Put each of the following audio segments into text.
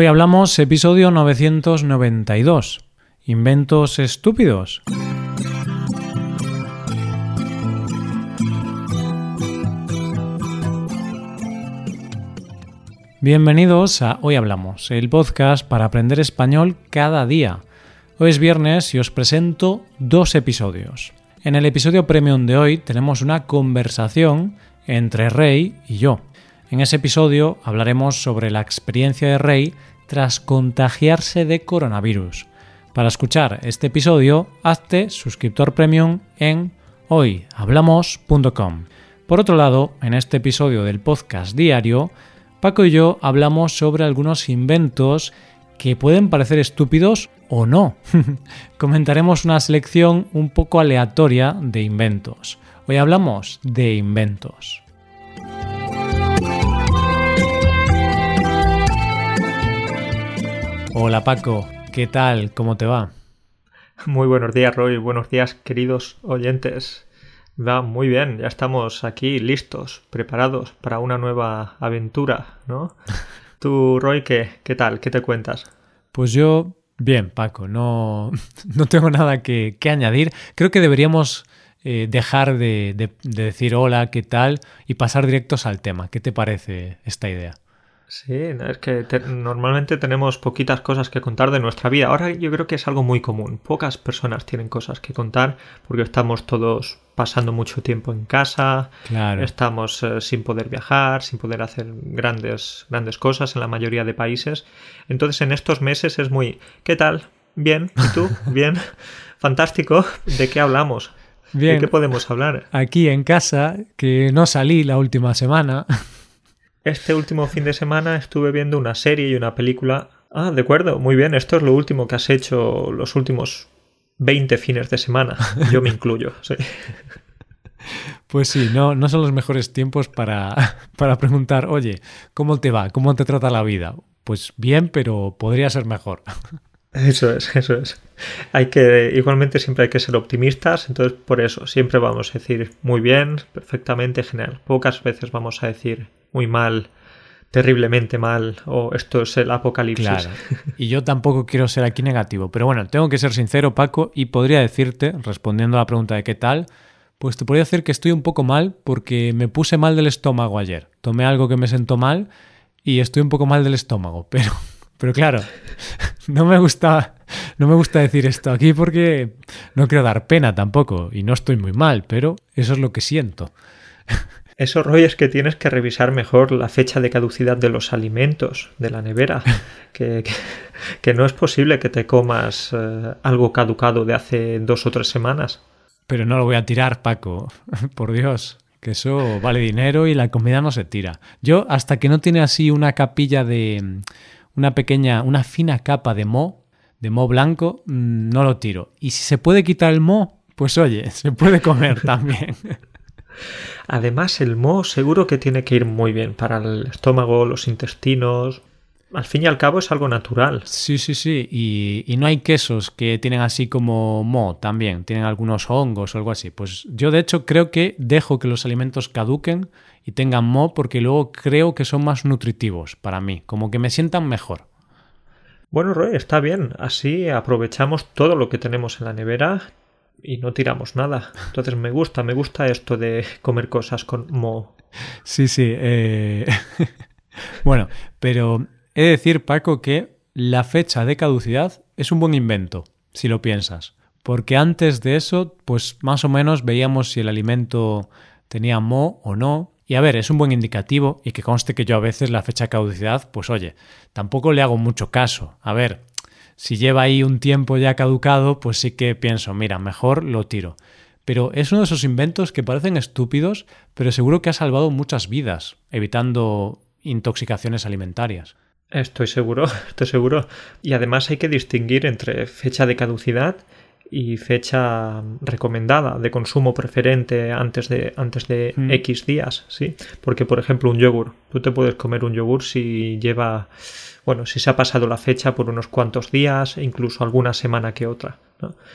Hoy hablamos episodio 992. Inventos estúpidos. Bienvenidos a Hoy Hablamos, el podcast para aprender español cada día. Hoy es viernes y os presento dos episodios. En el episodio premium de hoy tenemos una conversación entre Rey y yo. En ese episodio hablaremos sobre la experiencia de Rey tras contagiarse de coronavirus. Para escuchar este episodio, hazte suscriptor premium en hoyhablamos.com. Por otro lado, en este episodio del podcast diario, Paco y yo hablamos sobre algunos inventos que pueden parecer estúpidos o no. Comentaremos una selección un poco aleatoria de inventos. Hoy hablamos de inventos. Hola Paco, ¿qué tal? ¿Cómo te va? Muy buenos días Roy, buenos días queridos oyentes. Va muy bien, ya estamos aquí listos, preparados para una nueva aventura, ¿no? Tú, Roy, ¿qué, qué tal? ¿Qué te cuentas? Pues yo, bien, Paco, no, no tengo nada que, añadir. Creo que deberíamos eh, dejar de, de decir hola, ¿qué tal? y pasar directos al tema. ¿Qué te parece esta idea? Sí, es que normalmente tenemos poquitas cosas que contar de nuestra vida. Ahora yo creo que es algo muy común. Pocas personas tienen cosas que contar porque estamos todos pasando mucho tiempo en casa, estamos eh, sin poder viajar, sin poder hacer grandes, grandes cosas en la mayoría de países. Entonces en estos meses es muy ¿qué tal? Bien, ¿y tú? Bien, fantástico. ¿De qué hablamos? Bien. ¿De qué podemos hablar? Aquí en casa, que no salí la última semana. Este último fin de semana estuve viendo una serie y una película. Ah, de acuerdo, muy bien, esto es lo último que has hecho los últimos 20 fines de semana. Yo me incluyo, sí. Pues sí, no, no son los mejores tiempos para, para preguntar, oye, ¿cómo te va? ¿Cómo te trata la vida? Pues bien, pero podría ser mejor. Eso es, eso es. Hay que, igualmente siempre hay que ser optimistas, entonces por eso siempre vamos a decir muy bien, perfectamente, genial. Pocas veces vamos a decir muy mal, terriblemente mal, o esto es el apocalipsis. Claro. Y yo tampoco quiero ser aquí negativo, pero bueno, tengo que ser sincero, Paco, y podría decirte, respondiendo a la pregunta de qué tal, pues te podría decir que estoy un poco mal porque me puse mal del estómago ayer. Tomé algo que me sentó mal y estoy un poco mal del estómago, pero, pero claro, no me gusta, no me gusta decir esto aquí porque no quiero dar pena tampoco y no estoy muy mal, pero eso es lo que siento. Eso, Roy, es que tienes que revisar mejor la fecha de caducidad de los alimentos de la nevera. que, que, no es posible que te comas eh, algo caducado de hace dos o tres semanas. Pero no lo voy a tirar, Paco. Por Dios. Que eso vale dinero y la comida no se tira. Yo, hasta que no tiene así una capilla de. Una pequeña. una fina capa de mo, de mo blanco, mm, no lo tiro. Y si se puede quitar el mo, pues oye, se puede comer también. Además, el moho seguro que tiene que ir muy bien para el estómago, los intestinos. Al fin y al cabo es algo natural. Sí, sí, sí. Y, no hay quesos que tienen así como moho también. Tienen algunos hongos o algo así. Pues yo de hecho creo que dejo que los alimentos caduquen y tengan moho porque luego creo que son más nutritivos para mí. Como que me sientan mejor. Bueno, Roy, está bien. Así aprovechamos todo lo que tenemos en la nevera y no tiramos nada. Entonces me gusta, me gusta esto de comer cosas con mo. Sí, sí. Eh, bueno, pero he de decir, Paco, que la fecha de caducidad es un buen invento, si lo piensas. Porque antes de eso, pues más o menos veíamos si el alimento tenía mo o no. Y a ver, es un buen indicativo y que conste que yo a veces la fecha de caducidad, pues oye, tampoco le hago mucho caso. A ver, si lleva ahí un tiempo ya caducado, pues sí que pienso, mira, mejor lo tiro. Pero es uno de esos inventos que parecen estúpidos, pero seguro que ha salvado muchas vidas, evitando intoxicaciones alimentarias. Estoy seguro, estoy seguro. Y además hay que distinguir entre fecha de caducidad y fecha recomendada de consumo preferente antes de, antes de mm. X días, ¿sí? Porque, por ejemplo, un yogur. Tú te puedes comer un yogur si lleva bueno, si se ha pasado la fecha por unos cuantos días, incluso alguna semana que otra.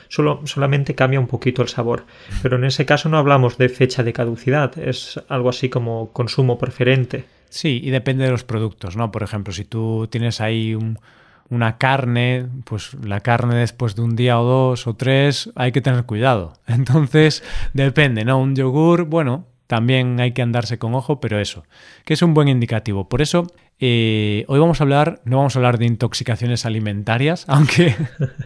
Solo, solamente cambia un poquito el sabor. Pero en ese caso no hablamos de fecha de caducidad, es algo así como consumo preferente. Sí, y depende de los productos, ¿no? Por ejemplo, si tú tienes ahí una carne, pues la carne después de un día o dos o tres hay que tener cuidado. Entonces, depende, ¿no? Un yogur, bueno, también hay que andarse con ojo, pero eso, que es un buen indicativo. Por eso, eh, hoy vamos a hablar, no vamos a hablar de intoxicaciones alimentarias, aunque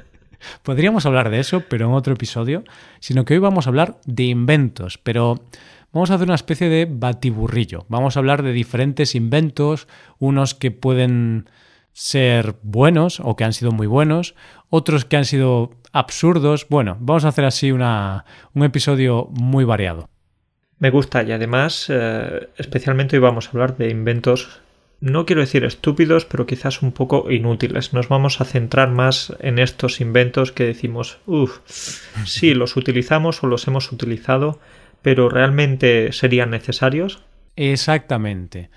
podríamos hablar de eso, pero en otro episodio, sino que hoy vamos a hablar de inventos, pero vamos a hacer una especie de batiburrillo. Vamos a hablar de diferentes inventos, unos que pueden ser buenos o que han sido muy buenos, otros que han sido absurdos. Bueno, vamos a hacer así una, un episodio muy variado. Me gusta y además, eh, especialmente hoy vamos a hablar de inventos, no quiero decir estúpidos, pero quizás un poco inútiles. Nos vamos a centrar más en estos inventos que decimos, uff, sí, los utilizamos o los hemos utilizado, pero realmente serían necesarios. Exactamente.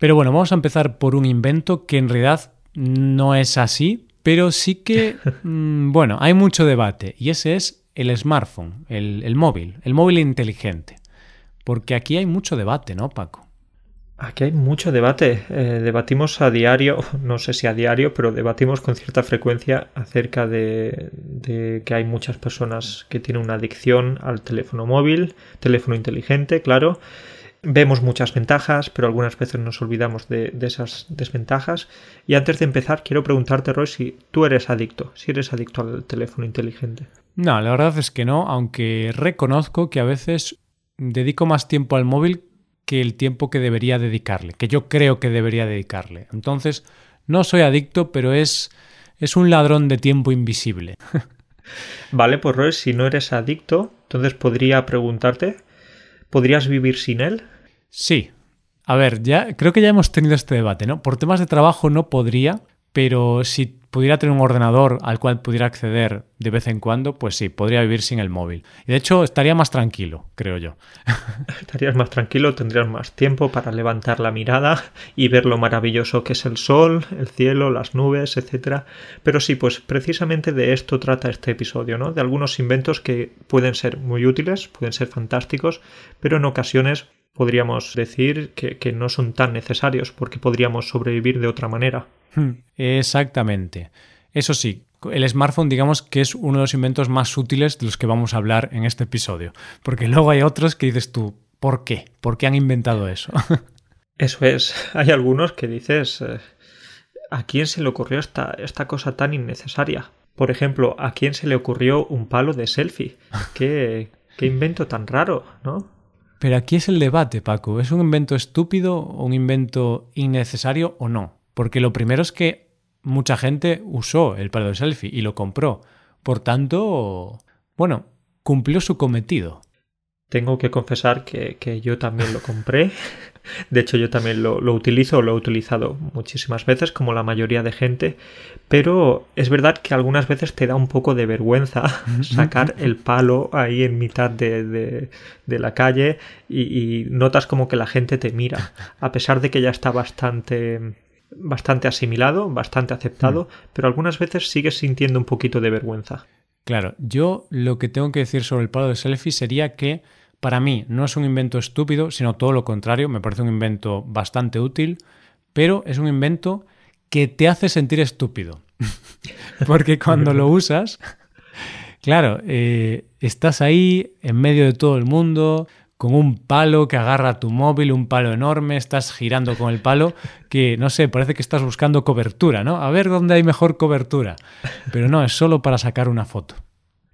Pero bueno, vamos a empezar por un invento que en realidad no es así, pero sí que, mm, bueno, hay mucho debate y ese es el smartphone, el, móvil, el móvil inteligente. Porque aquí hay mucho debate, ¿no, Paco? Aquí hay mucho debate. Eh, debatimos a diario, no sé si a diario, pero debatimos con cierta frecuencia acerca de, que hay muchas personas que tienen una adicción al teléfono móvil, teléfono inteligente, claro. Vemos muchas ventajas, pero algunas veces nos olvidamos de, de, esas desventajas. Y antes de empezar, quiero preguntarte, Roy, si tú eres adicto, si eres adicto al teléfono inteligente. No, la verdad es que no, aunque reconozco que a veces dedico más tiempo al móvil que el tiempo que debería dedicarle, que yo creo que debería dedicarle. Entonces, no soy adicto, pero es, es un ladrón de tiempo invisible. vale, pues Roy, si no eres adicto, entonces podría preguntarte, ¿podrías vivir sin él? Sí. A ver, ya creo que ya hemos tenido este debate, ¿no? Por temas de trabajo no podría, pero si pudiera tener un ordenador al cual pudiera acceder de vez en cuando, pues sí, podría vivir sin el móvil. Y de hecho, estaría más tranquilo, creo yo. Estarías más tranquilo, tendrías más tiempo para levantar la mirada y ver lo maravilloso que es el sol, el cielo, las nubes, etc. Pero sí, pues precisamente de esto trata este episodio, ¿no? De algunos inventos que pueden ser muy útiles, pueden ser fantásticos, pero en ocasiones podríamos decir que, que no son tan necesarios porque podríamos sobrevivir de otra manera. Hmm. Exactamente. Eso sí, el smartphone digamos que es uno de los inventos más útiles de los que vamos a hablar en este episodio, porque luego hay otros que dices tú, ¿por qué? ¿Por qué han inventado eso? Eso es, hay algunos que dices, eh, ¿a quién se le ocurrió esta, esta cosa tan innecesaria? Por ejemplo, ¿a quién se le ocurrió un palo de selfie? ¿Qué, qué invento tan raro, ¿no? Pero aquí es el debate, Paco. ¿Es un invento estúpido o un invento innecesario o no? Porque lo primero es que mucha gente usó el palo de selfie y lo compró. Por tanto, bueno, cumplió su cometido. Tengo que confesar que, yo también lo compré. De hecho, yo también lo, lo, utilizo, lo he utilizado muchísimas veces, como la mayoría de gente. Pero es verdad que algunas veces te da un poco de vergüenza sacar el palo ahí en mitad de, la calle y notas como que la gente te mira. A pesar de que ya está bastante bastante asimilado, bastante aceptado, mm. pero algunas veces sigues sintiendo un poquito de vergüenza. Claro, yo lo que tengo que decir sobre el palo de selfie sería que para mí no es un invento estúpido, sino todo lo contrario, me parece un invento bastante útil, pero es un invento que te hace sentir estúpido. Porque cuando lo usas, claro, eh, estás ahí en medio de todo el mundo, con un palo que agarra tu móvil, un palo enorme, estás girando con el palo, que no sé, parece que estás buscando cobertura, ¿no? A ver dónde hay mejor cobertura. Pero no, es solo para sacar una foto.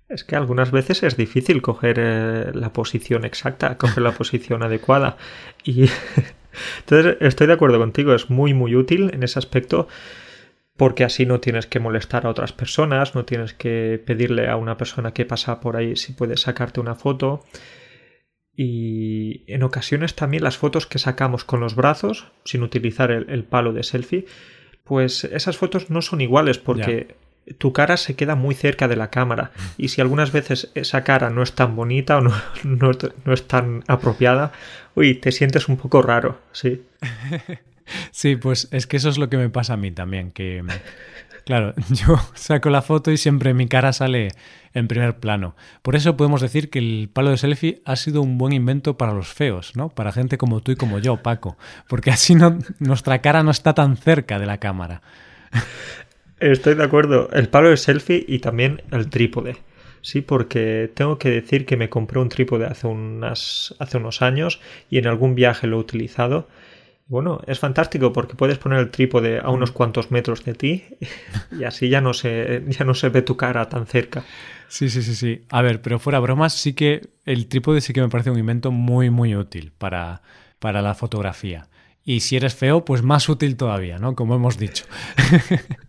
Es que algunas veces es difícil coger eh, la posición exacta, coger la posición adecuada. Y entonces estoy de acuerdo contigo, es muy muy útil en ese aspecto porque así no tienes que molestar a otras personas, no tienes que pedirle a una persona que pasa por ahí si puede sacarte una foto y en ocasiones también las fotos que sacamos con los brazos, sin utilizar el, palo de selfie, pues esas fotos no son iguales porque tu cara se queda muy cerca de la cámara y si algunas veces esa cara no es tan bonita o no, no, es tan apropiada, uy, te sientes un poco raro, sí. Sí, pues es que eso es lo que me pasa a mí también, que Claro, yo saco la foto y siempre mi cara sale en primer plano. Por eso podemos decir que el palo de selfie ha sido un buen invento para los feos, ¿no? Para gente como tú y como yo, Paco. Porque así no, nuestra cara no está tan cerca de la cámara. Estoy de acuerdo. El palo de selfie y también el trípode. Sí, porque tengo que decir que me compré un trípode hace, unas, hace unos años y en algún viaje lo he utilizado bueno, es fantástico porque puedes poner el trípode a unos cuantos metros de ti y así ya no se, ya no se ve tu cara tan cerca. Sí, sí, sí, sí. A ver, pero fuera bromas, sí que el trípode sí que me parece un invento muy, muy útil para, para la fotografía. Y si eres feo, pues más útil todavía, ¿no? Como hemos dicho.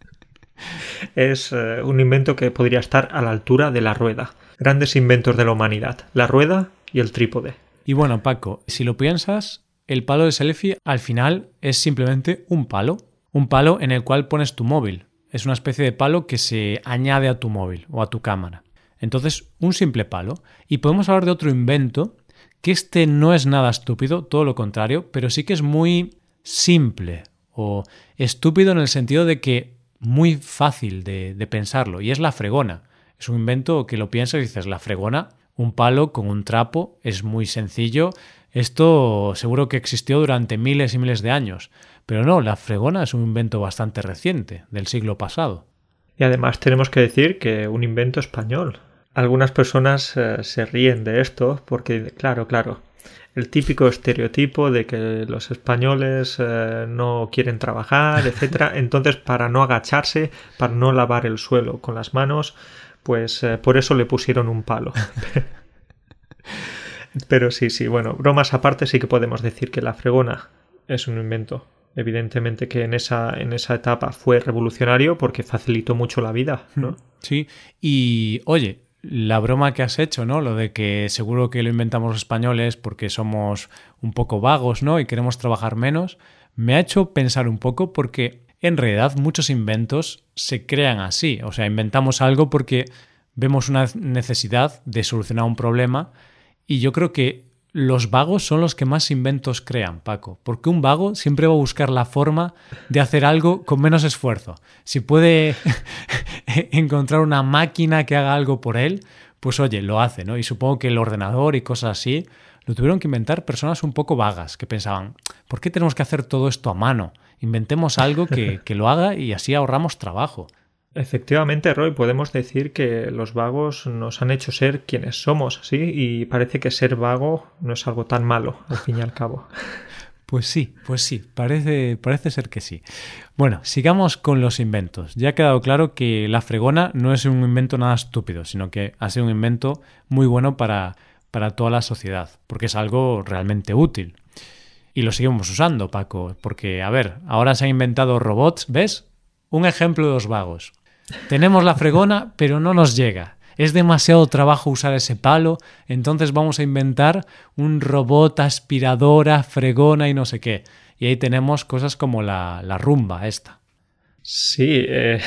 es eh, un invento que podría estar a la altura de la rueda. Grandes inventos de la humanidad, la rueda y el trípode. Y bueno, Paco, si lo piensas, el palo de selfie al final es simplemente un palo, un palo en el cual pones tu móvil. Es una especie de palo que se añade a tu móvil o a tu cámara. Entonces, un simple palo. Y podemos hablar de otro invento, que este no es nada estúpido, todo lo contrario, pero sí que es muy simple o estúpido en el sentido de que muy fácil de, de pensarlo, y es la fregona. Es un invento que lo piensas y dices, la fregona, un palo con un trapo, es muy sencillo, esto seguro que existió durante miles y miles de años, pero no, la fregona es un invento bastante reciente, del siglo pasado. Y además tenemos que decir que un invento español. Algunas personas eh, se ríen de esto porque, claro, claro, el típico estereotipo de que los españoles eh, no quieren trabajar, etc. Entonces, para no agacharse, para no lavar el suelo con las manos, pues eh, por eso le pusieron un palo. Pero sí, sí, bueno, bromas aparte sí que podemos decir que la fregona es un invento. Evidentemente que en esa, en esa etapa fue revolucionario porque facilitó mucho la vida, ¿no? Sí, y oye, la broma que has hecho, ¿no? Lo de que seguro que lo inventamos los españoles porque somos un poco vagos, ¿no? Y queremos trabajar menos, me ha hecho pensar un poco porque en realidad muchos inventos se crean así. O sea, inventamos algo porque vemos una necesidad de solucionar un problema y yo creo que los vagos son los que más inventos crean, Paco, porque un vago siempre va a buscar la forma de hacer algo con menos esfuerzo. Si puede encontrar una máquina que haga algo por él, pues oye, lo hace, ¿no? Y supongo que el ordenador y cosas así lo tuvieron que inventar personas un poco vagas, que pensaban, ¿por qué tenemos que hacer todo esto a mano? Inventemos algo que, que lo haga y así ahorramos trabajo. Efectivamente, Roy, podemos decir que los vagos nos han hecho ser quienes somos, ¿sí? Y parece que ser vago no es algo tan malo, al fin y al cabo. Pues sí, pues sí, parece, parece ser que sí. Bueno, sigamos con los inventos. Ya ha quedado claro que la fregona no es un invento nada estúpido, sino que ha sido un invento muy bueno para, para toda la sociedad, porque es algo realmente útil. Y lo seguimos usando, Paco, porque, a ver, ahora se han inventado robots, ¿ves? Un ejemplo de los vagos. Tenemos la fregona, pero no nos llega. Es demasiado trabajo usar ese palo, entonces vamos a inventar un robot aspiradora, fregona y no sé qué. Y ahí tenemos cosas como la, la rumba esta. Sí, eh,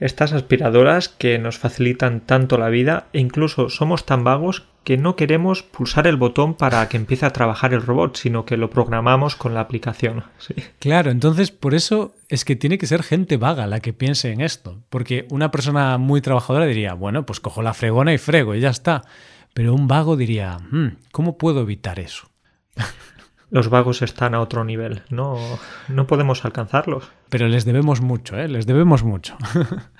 estas aspiradoras que nos facilitan tanto la vida e incluso somos tan vagos que no queremos pulsar el botón para que empiece a trabajar el robot, sino que lo programamos con la aplicación. Claro, entonces por eso es que tiene que ser gente vaga la que piense en esto, porque una persona muy trabajadora diría, bueno, pues cojo la fregona y frego y ya está, pero un vago diría, hmm, ¿cómo puedo evitar eso? Los vagos están a otro nivel, no, no podemos alcanzarlos. Pero les debemos mucho, ¿eh? Les debemos mucho.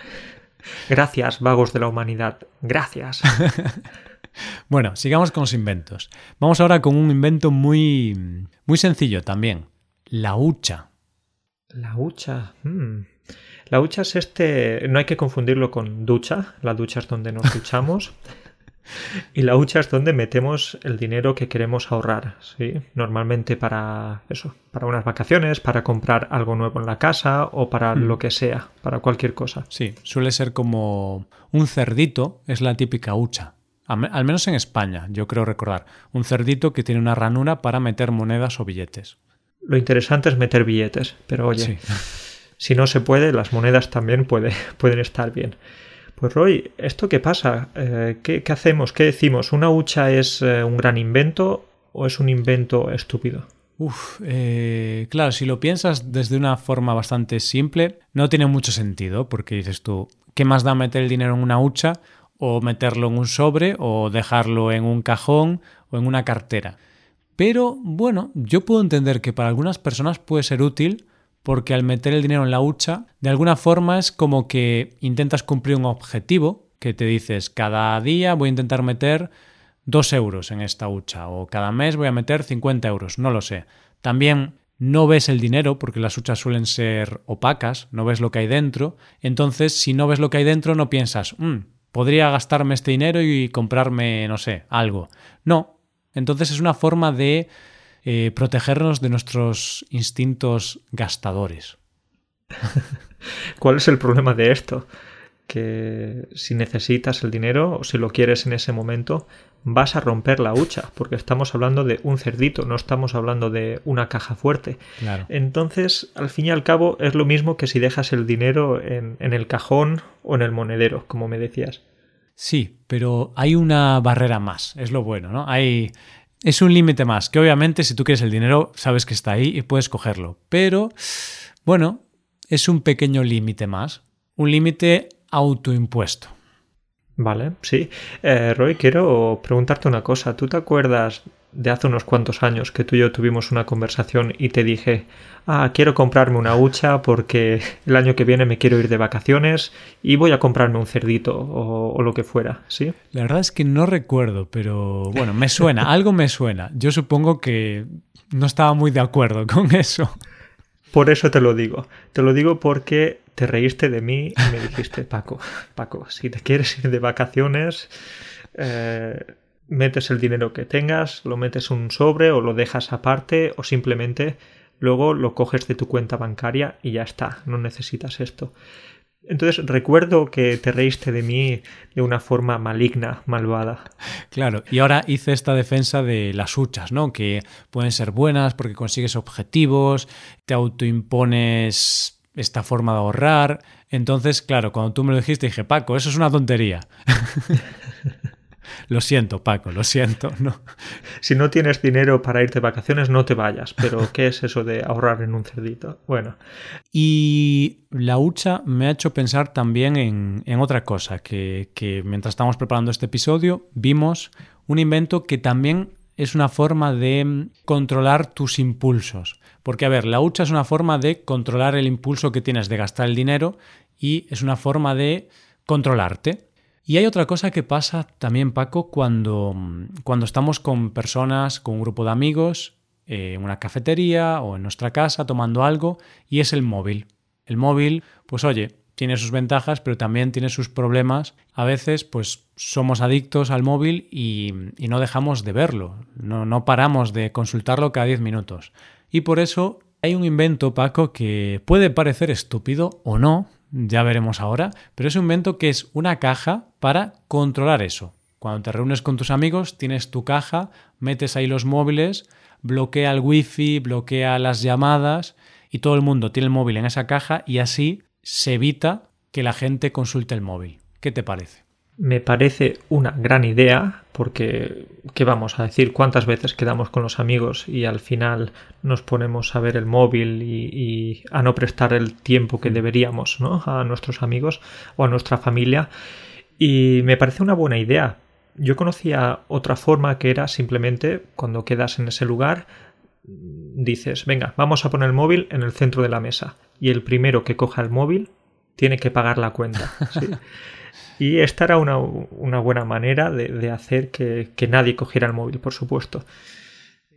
Gracias, vagos de la humanidad. Gracias. bueno, sigamos con los inventos. Vamos ahora con un invento muy, muy sencillo también. La hucha. La hucha. Hmm. La hucha es este. No hay que confundirlo con ducha. La ducha es donde nos duchamos. Y la hucha es donde metemos el dinero que queremos ahorrar, ¿sí? Normalmente para eso, para unas vacaciones, para comprar algo nuevo en la casa o para hmm. lo que sea, para cualquier cosa. Sí, suele ser como un cerdito, es la típica hucha. Al menos en España, yo creo recordar. Un cerdito que tiene una ranura para meter monedas o billetes. Lo interesante es meter billetes, pero oye, si no se puede, las monedas también puede, pueden estar bien. Pues Roy, ¿esto qué pasa? Eh, ¿qué, hacemos? ¿Qué decimos? ¿Una hucha es eh, un gran invento o es un invento estúpido? Uf, eh, claro, si lo piensas desde una forma bastante simple, no tiene mucho sentido, porque dices tú, ¿qué más da meter el dinero en una hucha o meterlo en un sobre o dejarlo en un cajón o en una cartera? Pero bueno, yo puedo entender que para algunas personas puede ser útil porque al meter el dinero en la hucha, de alguna forma es como que intentas cumplir un objetivo, que te dices, cada día voy a intentar meter dos euros en esta hucha o cada mes voy a meter 50 euros, no lo sé. También no ves el dinero porque las huchas suelen ser opacas, no ves lo que hay dentro, entonces si no ves lo que hay dentro no piensas, mm, podría gastarme este dinero y comprarme, no sé, algo. No, entonces es una forma de eh, protegernos de nuestros instintos gastadores. ¿Cuál es el problema de esto? Que si necesitas el dinero o si lo quieres en ese momento, vas a romper la hucha, porque estamos hablando de un cerdito, no estamos hablando de una caja fuerte. Entonces, al fin y al cabo, es lo mismo que si dejas el dinero en, en el cajón o en el monedero, como me decías. Sí, pero hay una barrera más, es lo bueno, ¿no? Hay. Es un límite más, que obviamente si tú quieres el dinero, sabes que está ahí y puedes cogerlo. Pero, bueno, es un pequeño límite más. Un límite autoimpuesto. Vale, sí. Eh, Roy, quiero preguntarte una cosa. ¿Tú te acuerdas de hace unos cuantos años que tú y yo tuvimos una conversación y te dije, ah, quiero comprarme una hucha porque el año que viene me quiero ir de vacaciones y voy a comprarme un cerdito o, lo que fuera, ¿sí? La verdad es que no recuerdo, pero bueno, me suena, algo me suena. Yo supongo que no estaba muy de acuerdo con eso. Por eso te lo digo. Te lo digo porque te reíste de mí y me dijiste, Paco, Paco, si te quieres ir de vacaciones, eh, metes el dinero que tengas, lo metes en un sobre o lo dejas aparte o simplemente luego lo coges de tu cuenta bancaria y ya está, no necesitas esto. Entonces recuerdo que te reíste de mí de una forma maligna, malvada. Claro, y ahora hice esta defensa de las huchas, ¿no? Que pueden ser buenas porque consigues objetivos, te autoimpones esta forma de ahorrar. Entonces, claro, cuando tú me lo dijiste dije, Paco, eso es una tontería. Lo siento, Paco, lo siento. No. Si no tienes dinero para irte de vacaciones, no te vayas. Pero, ¿qué es eso de ahorrar en un cerdito? Bueno. Y la hucha me ha hecho pensar también en, otra cosa, que, que mientras estamos preparando este episodio, vimos un invento que también es una forma de controlar tus impulsos. Porque, a ver, la hucha es una forma de controlar el impulso que tienes de gastar el dinero y es una forma de controlarte. Y hay otra cosa que pasa también, Paco, cuando, cuando estamos con personas, con un grupo de amigos, eh, en una cafetería o en nuestra casa tomando algo, y es el móvil. El móvil, pues oye, tiene sus ventajas, pero también tiene sus problemas. A veces, pues somos adictos al móvil y, y no dejamos de verlo, no, no paramos de consultarlo cada 10 minutos. Y por eso hay un invento, Paco, que puede parecer estúpido o no, ya veremos ahora, pero es un invento que es una caja para controlar eso. Cuando te reúnes con tus amigos, tienes tu caja, metes ahí los móviles, bloquea el wifi, bloquea las llamadas y todo el mundo tiene el móvil en esa caja y así se evita que la gente consulte el móvil. ¿Qué te parece? Me parece una gran idea porque, ¿qué vamos a decir? ¿Cuántas veces quedamos con los amigos y al final nos ponemos a ver el móvil y, a no prestar el tiempo que deberíamos ¿no? a nuestros amigos o a nuestra familia? Y me parece una buena idea. Yo conocía otra forma que era simplemente cuando quedas en ese lugar dices, venga, vamos a poner el móvil en el centro de la mesa y el primero que coja el móvil tiene que pagar la cuenta. ¿sí? Y esta era una, buena manera de, hacer que, nadie cogiera el móvil, por supuesto.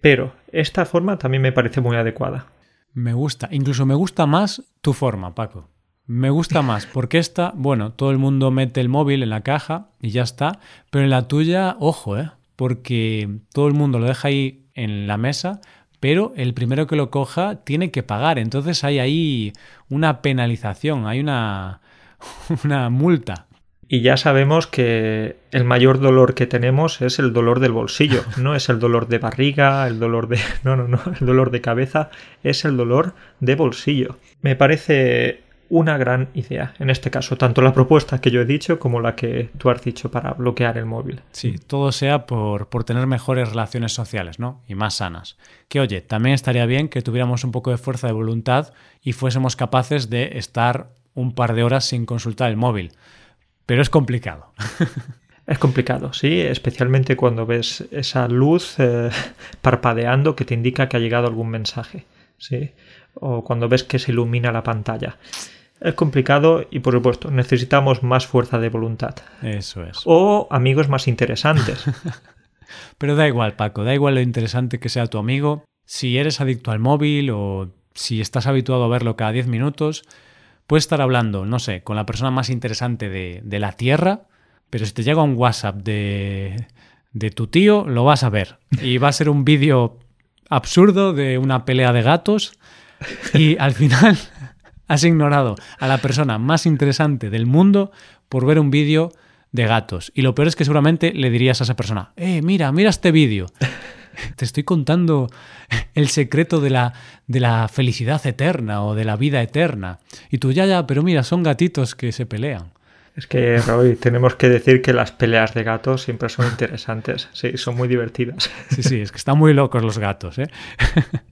Pero esta forma también me parece muy adecuada. Me gusta, incluso me gusta más tu forma, Paco. Me gusta más, porque esta, bueno, todo el mundo mete el móvil en la caja y ya está, pero en la tuya, ojo, ¿eh? Porque todo el mundo lo deja ahí en la mesa, pero el primero que lo coja tiene que pagar. Entonces hay ahí una penalización, hay una, una multa. Y ya sabemos que el mayor dolor que tenemos es el dolor del bolsillo, no es el dolor de barriga, el dolor de... No, no, no, el dolor de cabeza es el dolor de bolsillo. Me parece una gran idea. En este caso, tanto la propuesta que yo he dicho como la que tú has dicho para bloquear el móvil. Sí, todo sea por, por tener mejores relaciones sociales, ¿no? Y más sanas. Que oye, también estaría bien que tuviéramos un poco de fuerza de voluntad y fuésemos capaces de estar un par de horas sin consultar el móvil. Pero es complicado. Es complicado, sí, especialmente cuando ves esa luz eh, parpadeando que te indica que ha llegado algún mensaje, sí, o cuando ves que se ilumina la pantalla. Es complicado y, por supuesto, necesitamos más fuerza de voluntad. Eso es. O amigos más interesantes. Pero da igual, Paco, da igual lo interesante que sea tu amigo. Si eres adicto al móvil o si estás habituado a verlo cada 10 minutos, puedes estar hablando, no sé, con la persona más interesante de, de la Tierra pero si te llega un WhatsApp de, de tu tío, lo vas a ver. Y va a ser un vídeo absurdo de una pelea de gatos y al final has ignorado a la persona más interesante del mundo por ver un vídeo de gatos. Y lo peor es que seguramente le dirías a esa persona, eh, mira, mira este vídeo. Te estoy contando el secreto de la, de la felicidad eterna o de la vida eterna. Y tú, ya, ya, pero mira, son gatitos que se pelean. Es que, Roy, tenemos que decir que las peleas de gatos siempre son interesantes. Sí, son muy divertidas. Sí, sí, es que están muy locos los gatos, ¿eh?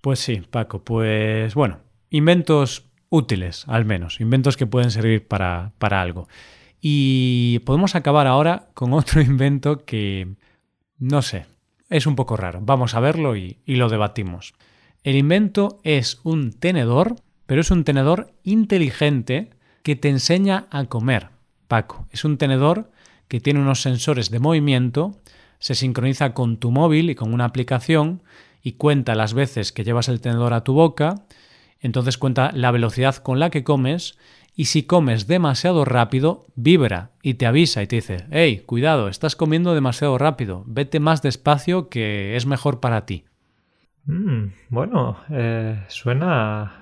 Pues sí, Paco, pues bueno, inventos útiles, al menos, inventos que pueden servir para, para algo. Y podemos acabar ahora con otro invento que, no sé, es un poco raro. Vamos a verlo y, y lo debatimos. El invento es un tenedor, pero es un tenedor inteligente que te enseña a comer. Paco, es un tenedor que tiene unos sensores de movimiento, se sincroniza con tu móvil y con una aplicación y cuenta las veces que llevas el tenedor a tu boca, entonces cuenta la velocidad con la que comes y si comes demasiado rápido, vibra y te avisa y te dice, hey, cuidado, estás comiendo demasiado rápido, vete más despacio que es mejor para ti. Mm, bueno, eh, suena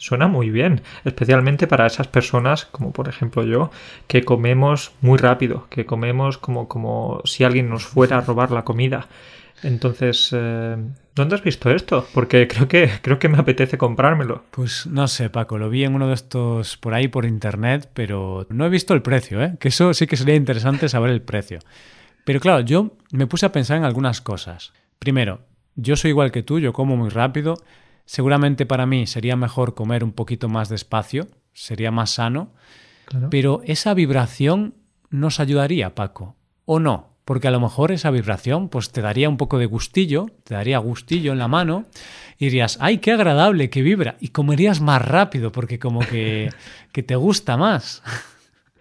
Suena muy bien, especialmente para esas personas, como por ejemplo yo, que comemos muy rápido, que comemos como, como si alguien nos fuera a robar la comida. Entonces, eh, ¿dónde has visto esto? Porque creo que, creo que me apetece comprármelo. Pues no sé, Paco, lo vi en uno de estos por ahí por internet, pero no he visto el precio, ¿eh? Que eso sí que sería interesante saber el precio. Pero claro, yo me puse a pensar en algunas cosas. Primero, yo soy igual que tú, yo como muy rápido Seguramente para mí sería mejor comer un poquito más despacio, sería más sano, pero esa vibración nos ayudaría, Paco, ¿o no? Porque a lo mejor esa vibración pues te daría un poco de gustillo, te daría gustillo en la mano y dirías, ¡ay, qué agradable que vibra! Y comerías más rápido porque como que, que te gusta más.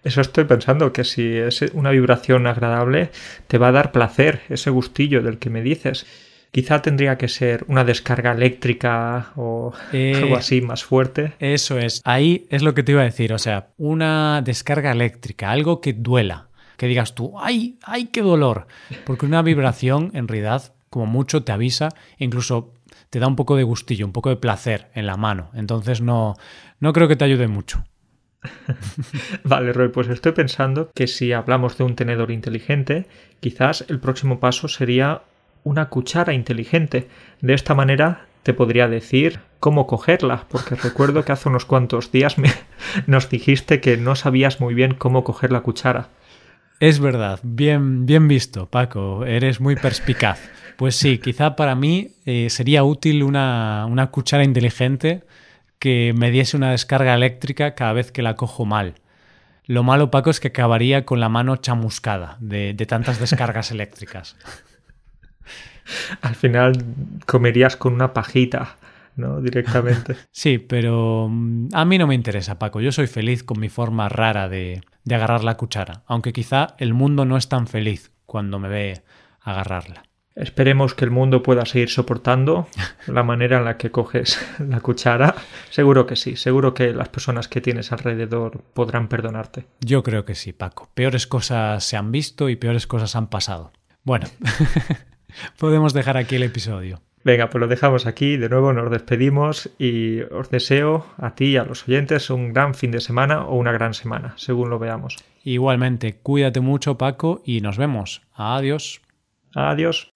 Eso estoy pensando, que si es una vibración agradable, te va a dar placer, ese gustillo del que me dices. Quizá tendría que ser una descarga eléctrica o eh, algo así más fuerte. Eso es. Ahí es lo que te iba a decir. O sea, una descarga eléctrica, algo que duela. Que digas tú, ¡ay, ay, qué dolor! Porque una vibración, en realidad, como mucho, te avisa, incluso te da un poco de gustillo, un poco de placer en la mano. Entonces no, no creo que te ayude mucho. vale, Roy, pues estoy pensando que si hablamos de un tenedor inteligente, quizás el próximo paso sería una cuchara inteligente. De esta manera te podría decir cómo cogerla, porque recuerdo que hace unos cuantos días me, nos dijiste que no sabías muy bien cómo coger la cuchara. Es verdad, bien, bien visto, Paco, eres muy perspicaz. Pues sí, quizá para mí eh, sería útil una, una, cuchara inteligente que me diese una descarga eléctrica cada vez que la cojo mal. Lo malo, Paco, es que acabaría con la mano chamuscada de, de tantas descargas eléctricas. Al final comerías con una pajita. ¿No? Directamente. Sí, pero mm, a mí no me interesa, Paco. Yo soy feliz con mi forma rara de, de, agarrar la cuchara, aunque quizá el mundo no es tan feliz cuando me ve agarrarla. Esperemos que el mundo pueda seguir soportando la manera en la que coges la cuchara. Seguro que sí, seguro que las personas que tienes alrededor podrán perdonarte. Yo creo que sí, Paco. Peores cosas se han visto y peores cosas han pasado. Bueno, podemos dejar aquí el episodio. Venga, pues lo dejamos aquí. De nuevo nos despedimos y os deseo a ti y a los oyentes un gran fin de semana o una gran semana, según lo veamos. Igualmente, cuídate mucho Paco y nos vemos. Adiós. Adiós.